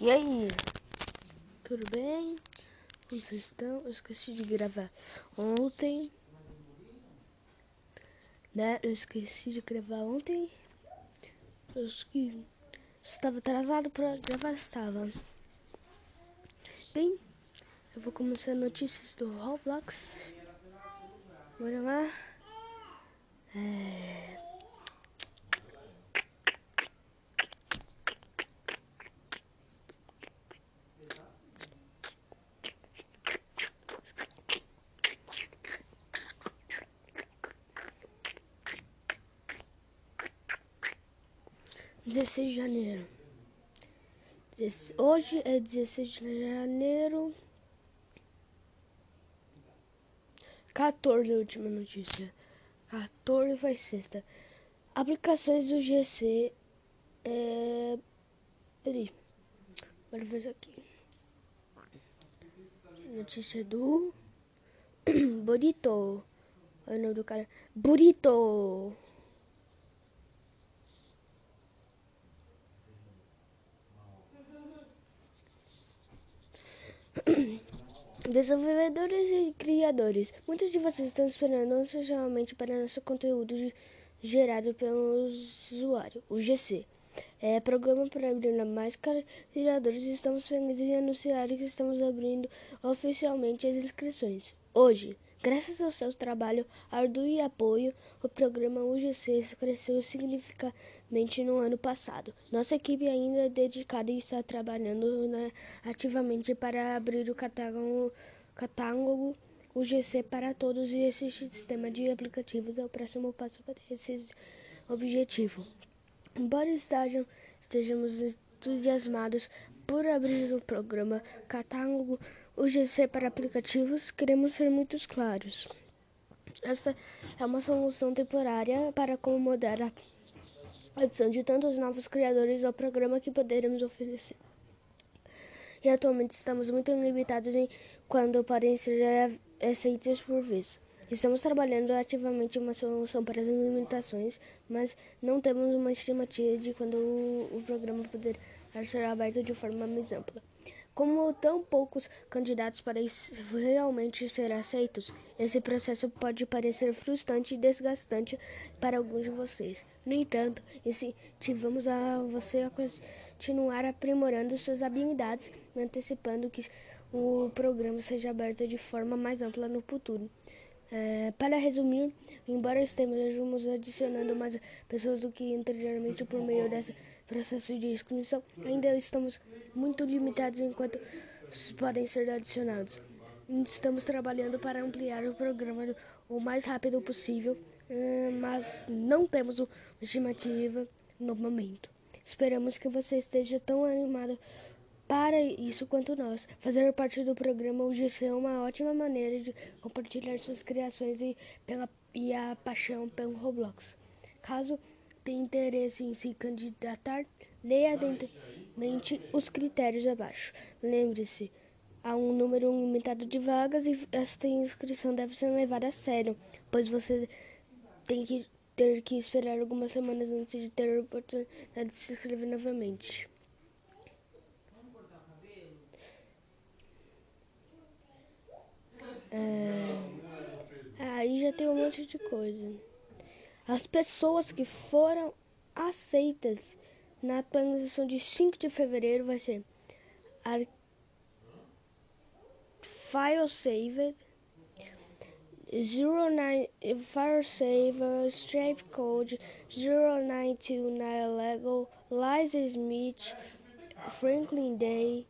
E aí? Tudo bem? Como vocês estão? Eu esqueci de gravar ontem. Né? Eu esqueci de gravar ontem. Eu estava atrasado para gravar, estava. Bem, eu vou começar notícias do Roblox. Bora lá. É... Dezesseis de janeiro. Hoje é 16 de janeiro. 14, última notícia. 14 vai sexta. Aplicações do GC. É... Peraí. Bora ver isso aqui. Notícia do. Burito. Olha o nome do cara. Burito. Desenvolvedores e criadores, muitos de vocês estão esperando ansiosamente para nosso conteúdo gerado pelo usuário, o GC. É programa para abrir mais criadores e estamos felizes em anunciar que estamos abrindo oficialmente as inscrições. Hoje, graças ao seu trabalho árduo e apoio, o programa UGC cresceu significativamente no ano passado. Nossa equipe ainda é dedicada e está trabalhando né, ativamente para abrir o catálogo, UGC para todos e esse sistema de aplicativos é o próximo passo para esse objetivo. Embora estejamos entusiasmados por abrir o programa catálogo UGC para aplicativos, queremos ser muito claros. Esta é uma solução temporária para acomodar a adição de tantos novos criadores ao programa que poderemos oferecer. E atualmente estamos muito limitados em quando podem ser aceitos por vez. Estamos trabalhando ativamente uma solução para as limitações, mas não temos uma estimativa de quando o, o programa poderá ser aberto de forma mais ampla. Como tão poucos candidatos parecem realmente ser aceitos, esse processo pode parecer frustrante e desgastante para alguns de vocês. No entanto, incentivamos a você a continuar aprimorando suas habilidades, antecipando que o programa seja aberto de forma mais ampla no futuro. É, para resumir, embora estejamos adicionando mais pessoas do que anteriormente por meio desse processo de inscrição, ainda estamos muito limitados enquanto podem ser adicionados. Estamos trabalhando para ampliar o programa o mais rápido possível, é, mas não temos uma estimativa no momento. Esperamos que você esteja tão animado para isso quanto nós. Fazer parte do programa UGC é uma ótima maneira de compartilhar suas criações e, pela, e a paixão pelo Roblox. Caso tenha interesse em se candidatar, leia atentamente os critérios abaixo. Lembre-se, há um número limitado de vagas e esta inscrição deve ser levada a sério, pois você tem que ter que esperar algumas semanas antes de ter a oportunidade de se inscrever novamente. É... Aí já tem um monte de coisa. As pessoas que foram aceitas na atualização de 5 de fevereiro vai ser Ar... File Saved, Zero Nine Fire Saver, Stripe Code, Zero Nine Two Nine Lego, Liza Smith, Franklin Day,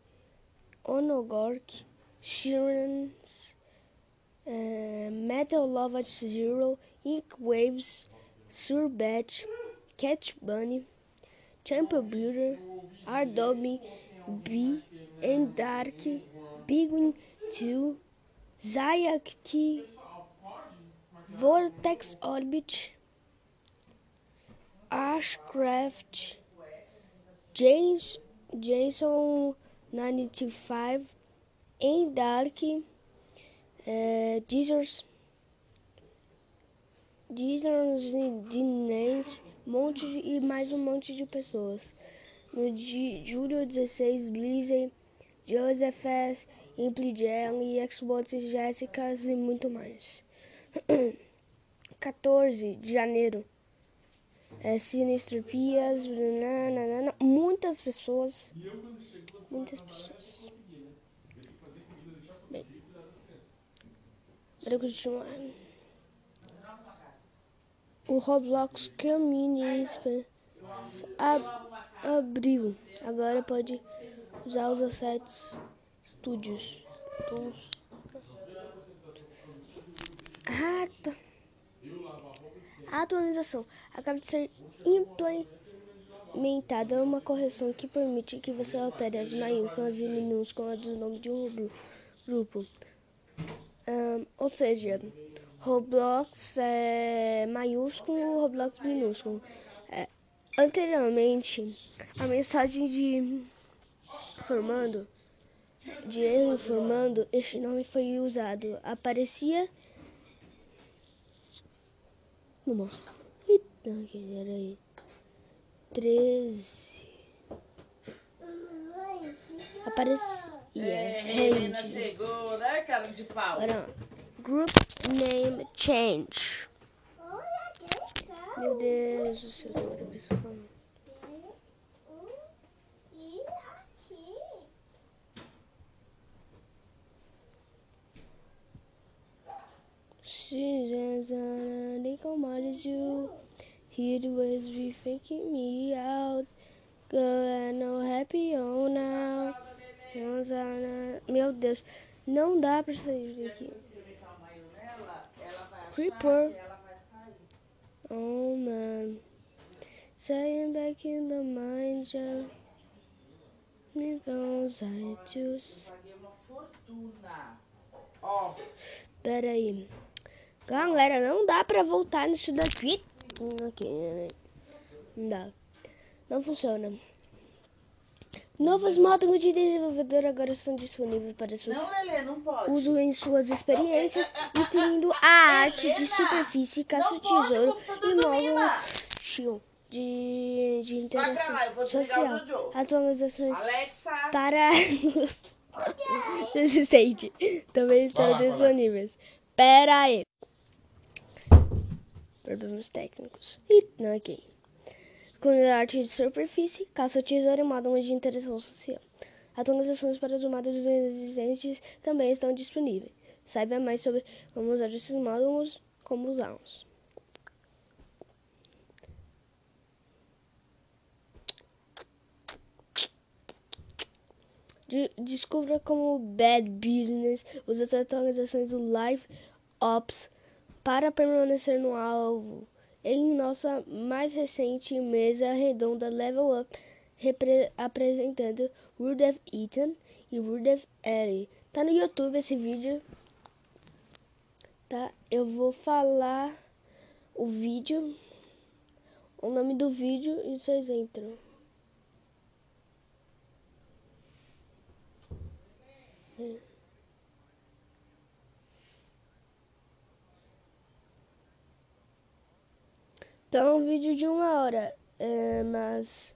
Onogork, Sheeran's uh, Metal Lava Zero, Ink Waves, Surbat, Catch Bunny, Champion Builder, Ardomi, B, and Dark, Big 2, Zayak T, Vortex Orbit, Ashcraft, James, Jason 95, em Dark, é, Deezers, Deezers e Dinens, monte de, e mais um monte de pessoas. no de julho 16, Blizzard, Joseph S., Imple Jelly, Xbox Jéssicas e muito mais. 14 de janeiro, é, Sinisterpias, nananana, muitas pessoas, muitas pessoas. Bem, para continuar. O Roblox Community ab abriu. Agora pode usar os assets estúdios. Tools. Rato. A atualização acaba de ser implementada uma correção que permite que você altere as maiúsculas e minúsculas do nome de um grupo. Um, ou seja, Roblox é maiúsculo, Roblox minúsculo. É, anteriormente, a mensagem de informando, de erro informando, este nome foi usado. Aparecia. Nossa. Eita, que era aí. 13. Aparecia. É, Helena chegou, né, cara de pau? Group Name Change. Meu Deus do céu, tem muita pessoa falando. Seasons on a come as you. Here was be faking me out. Girl, I know happy on now. Meu Deus, não dá pra sair daqui. Creeper. Oh man. Saying back in the mind, já me fortuna. Ó, Pera aí. Galera, não dá pra voltar nisso daqui. Aqui, né? Não dá. Não funciona. Novos módulos de desenvolvedor agora estão disponíveis para seu não, Lelê, não pode. uso em suas experiências, incluindo a arte de superfície, caça-tesouro e módulos de, de Vai pra interação lá, eu vou desligar o social. Atualizações Alexa, para assistente também estão disponíveis. Pera aí. Problemas técnicos. E não, ok. A arte de superfície, caça ao tesouro e módulos de interação social. Atualizações para os módulos existentes também estão disponíveis. Saiba mais sobre como usar esses módulos, como usá-los. De- descubra como o Bad Business usa as atualizações do Live Ops para permanecer no alvo. Em nossa mais recente mesa redonda Level Up, apresentando Rudolph Eaton e Rudolph Ellie. Tá no YouTube esse vídeo. Tá? Eu vou falar o vídeo, o nome do vídeo e vocês entram. Então um vídeo de uma hora, é, mas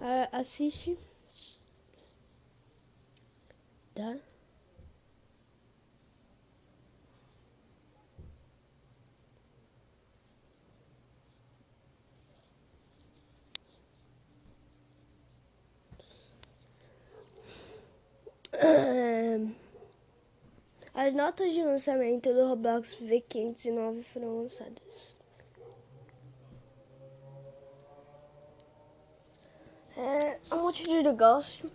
a- assiste, tá? As notas de lançamento do Roblox V509 foram lançadas. É um monte de negócio.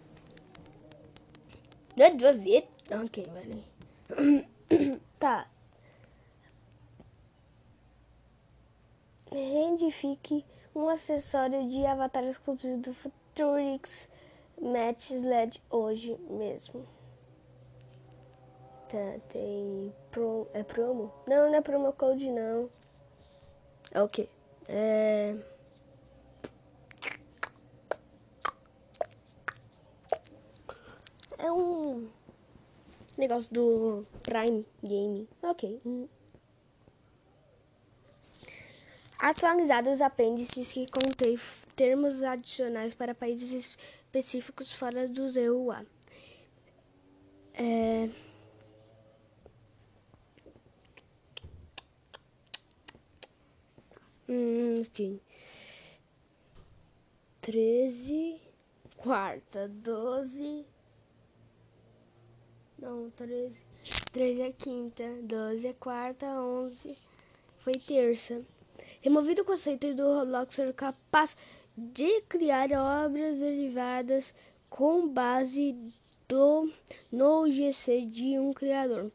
Nada a ver. Ok, velho. tá. Rendifique um acessório de avatar exclusivo do Futurix Match LED hoje mesmo. Tá, tem. Pro, é promo? Não, não é promo code, não. É o quê? É. É um negócio do Prime Game. Ok. Hum. atualizados apêndices que contêm termos adicionais para países específicos fora dos EUA. É... Hum, sim. 13, quarta, 12. Não, 13. 13 é quinta, 12 é quarta, 11 foi terça. Removido o conceito do Roblox ser capaz de criar obras derivadas com base do, no GC de um criador.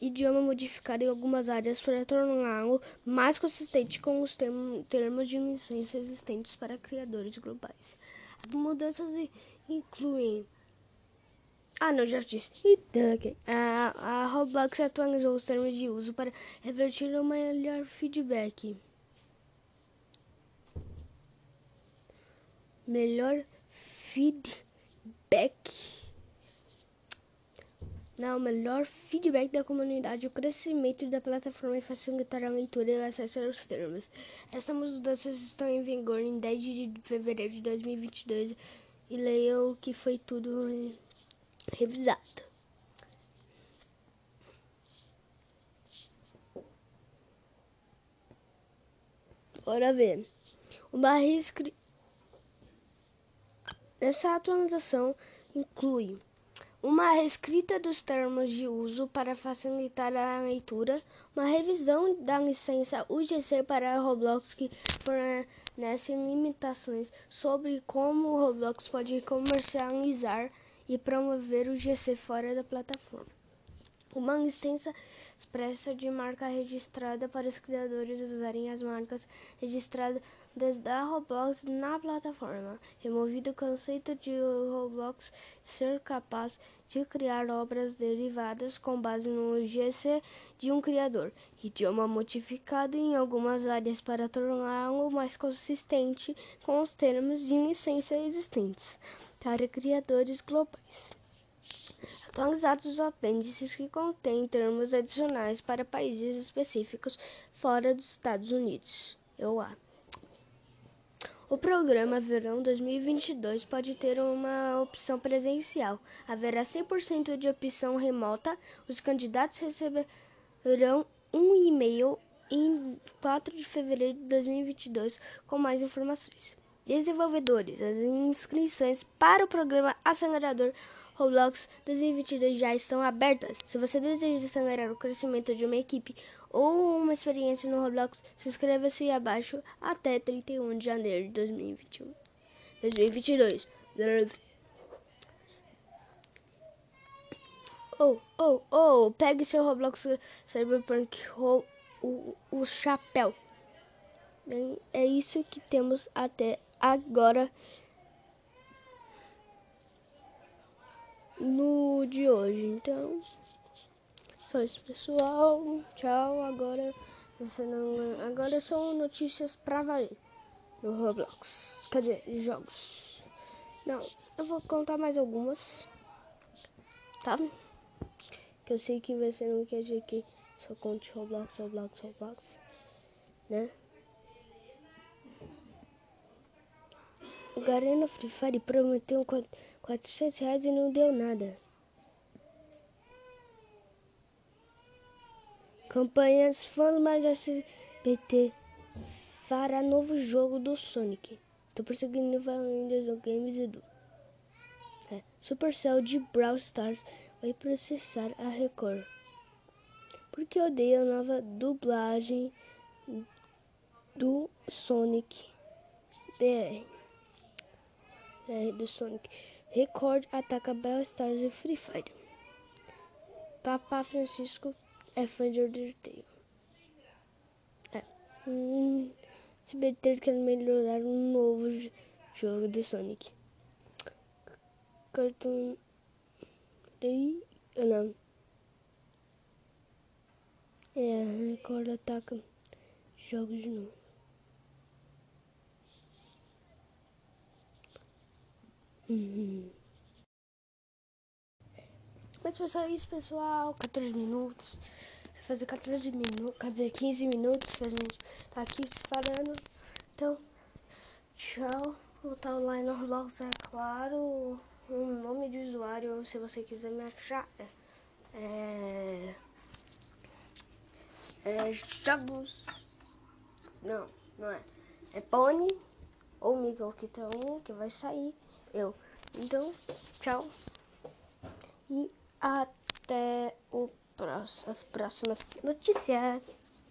Idioma modificado em algumas áreas para torná-lo mais consistente com os termos de licença existentes para criadores globais. As mudanças incluem. Ah, não, já disse. A, a Roblox atualizou os termos de uso para revertir o melhor feedback. melhor feedback. Não, melhor feedback da comunidade, o crescimento da plataforma e facilitar a leitura e o acesso aos termos. Essas mudanças estão em vigor em 10 de fevereiro de 2022 e leiam que foi tudo revisado. Bora ver. Uma reescrição essa atualização inclui uma reescrita dos termos de uso para facilitar a leitura, uma revisão da licença UGC para Roblox que fornece limitações sobre como o Roblox pode comercializar e promover o GC fora da plataforma. Uma licença expressa de marca registrada para os criadores usarem as marcas registradas da Roblox na plataforma, removido o conceito de Roblox ser capaz de criar obras derivadas com base no GC de um criador, idioma modificado em algumas áreas para torná-lo mais consistente com os termos de licença existentes para criadores globais. Atualizados os apêndices que contêm termos adicionais para países específicos fora dos Estados Unidos. Eu a o programa Verão 2022 pode ter uma opção presencial. Haverá 100% de opção remota. Os candidatos receberão um e-mail em 4 de fevereiro de 2022 com mais informações. Desenvolvedores, as inscrições para o programa Acelerador Roblox 2022 já estão abertas. Se você deseja acelerar o crescimento de uma equipe ou uma experiência no Roblox, se inscreva-se abaixo até 31 de janeiro de 2021. 2022. Oh, oh, oh, pegue seu Roblox Cyberpunk o, o, o chapéu. Bem, é isso que temos até agora. no de hoje. Então, só isso, pessoal. Tchau. Agora, não, agora são notícias pra valer no Roblox. Quer dizer, jogos. Não, eu vou contar mais algumas, tá? Que eu sei que você não quer dizer que só conte Roblox, Roblox, Roblox, né? O Garena Free Fire prometeu 400 reais e não deu nada. Campanhas fãs mais SBT fará novo jogo do Sonic. Tô perseguindo Valenders Games Edu. É. Supercell de Brawl Stars vai processar a Record. Porque odeia a nova dublagem do Sonic BR. BR do Sonic. Record ataca Brawl Stars e Free Fire. Papa Francisco é fã de Undertale. É. Hum, SBT quer melhorar um novo jogo de Sonic. Cartoon. Daí. Não. É, Record ataca jogos de novo. Mas foi só isso, pessoal. 14 minutos. fazer 14 minutos, quer dizer, 15 minutos que a gente tá aqui se falando. Então, tchau. Vou estar online no Roblox, é claro. O nome de usuário, se você quiser me achar, é. É. Jogos. Não, não é. É Pony ou Miguel que tem um que vai sair. Eu. Então, tchau. E até o próximo, as próximas notícias.